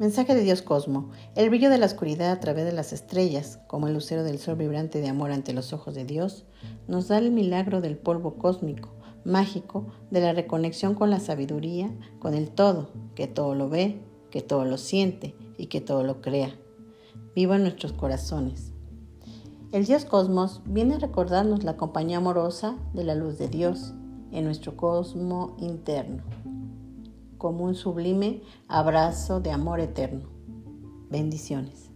Mensaje de Dios Cosmo. El brillo de la oscuridad a través de las estrellas, como el lucero del sol vibrante de amor ante los ojos de Dios, nos da el milagro del polvo cósmico, mágico, de la reconexión con la sabiduría, con el todo, que todo lo ve, que todo lo siente y que todo lo crea. Viva en nuestros corazones. El Dios Cosmos viene a recordarnos la compañía amorosa de la luz de Dios en nuestro cosmo interno como un sublime abrazo de amor eterno. Bendiciones.